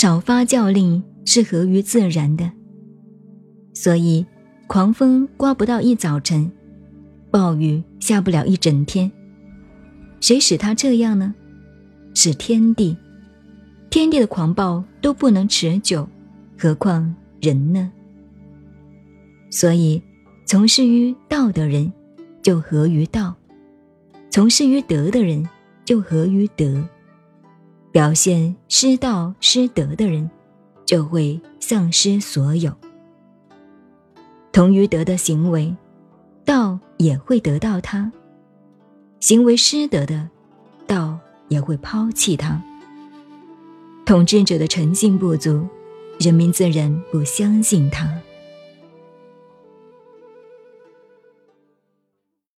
少发教令是合于自然的。所以，狂风刮不到一早晨，暴雨下不了一整天。谁使他这样呢？是天地。天地的狂暴都不能持久，何况人呢？所以，从事于道的人，就合于道；从事于德的人，就合于德。表现失道失德的人，就会丧失所有。同于德的行为，道也会得到他；行为失德的，道也会抛弃他。统治者的诚信不足，人民自然不相信他。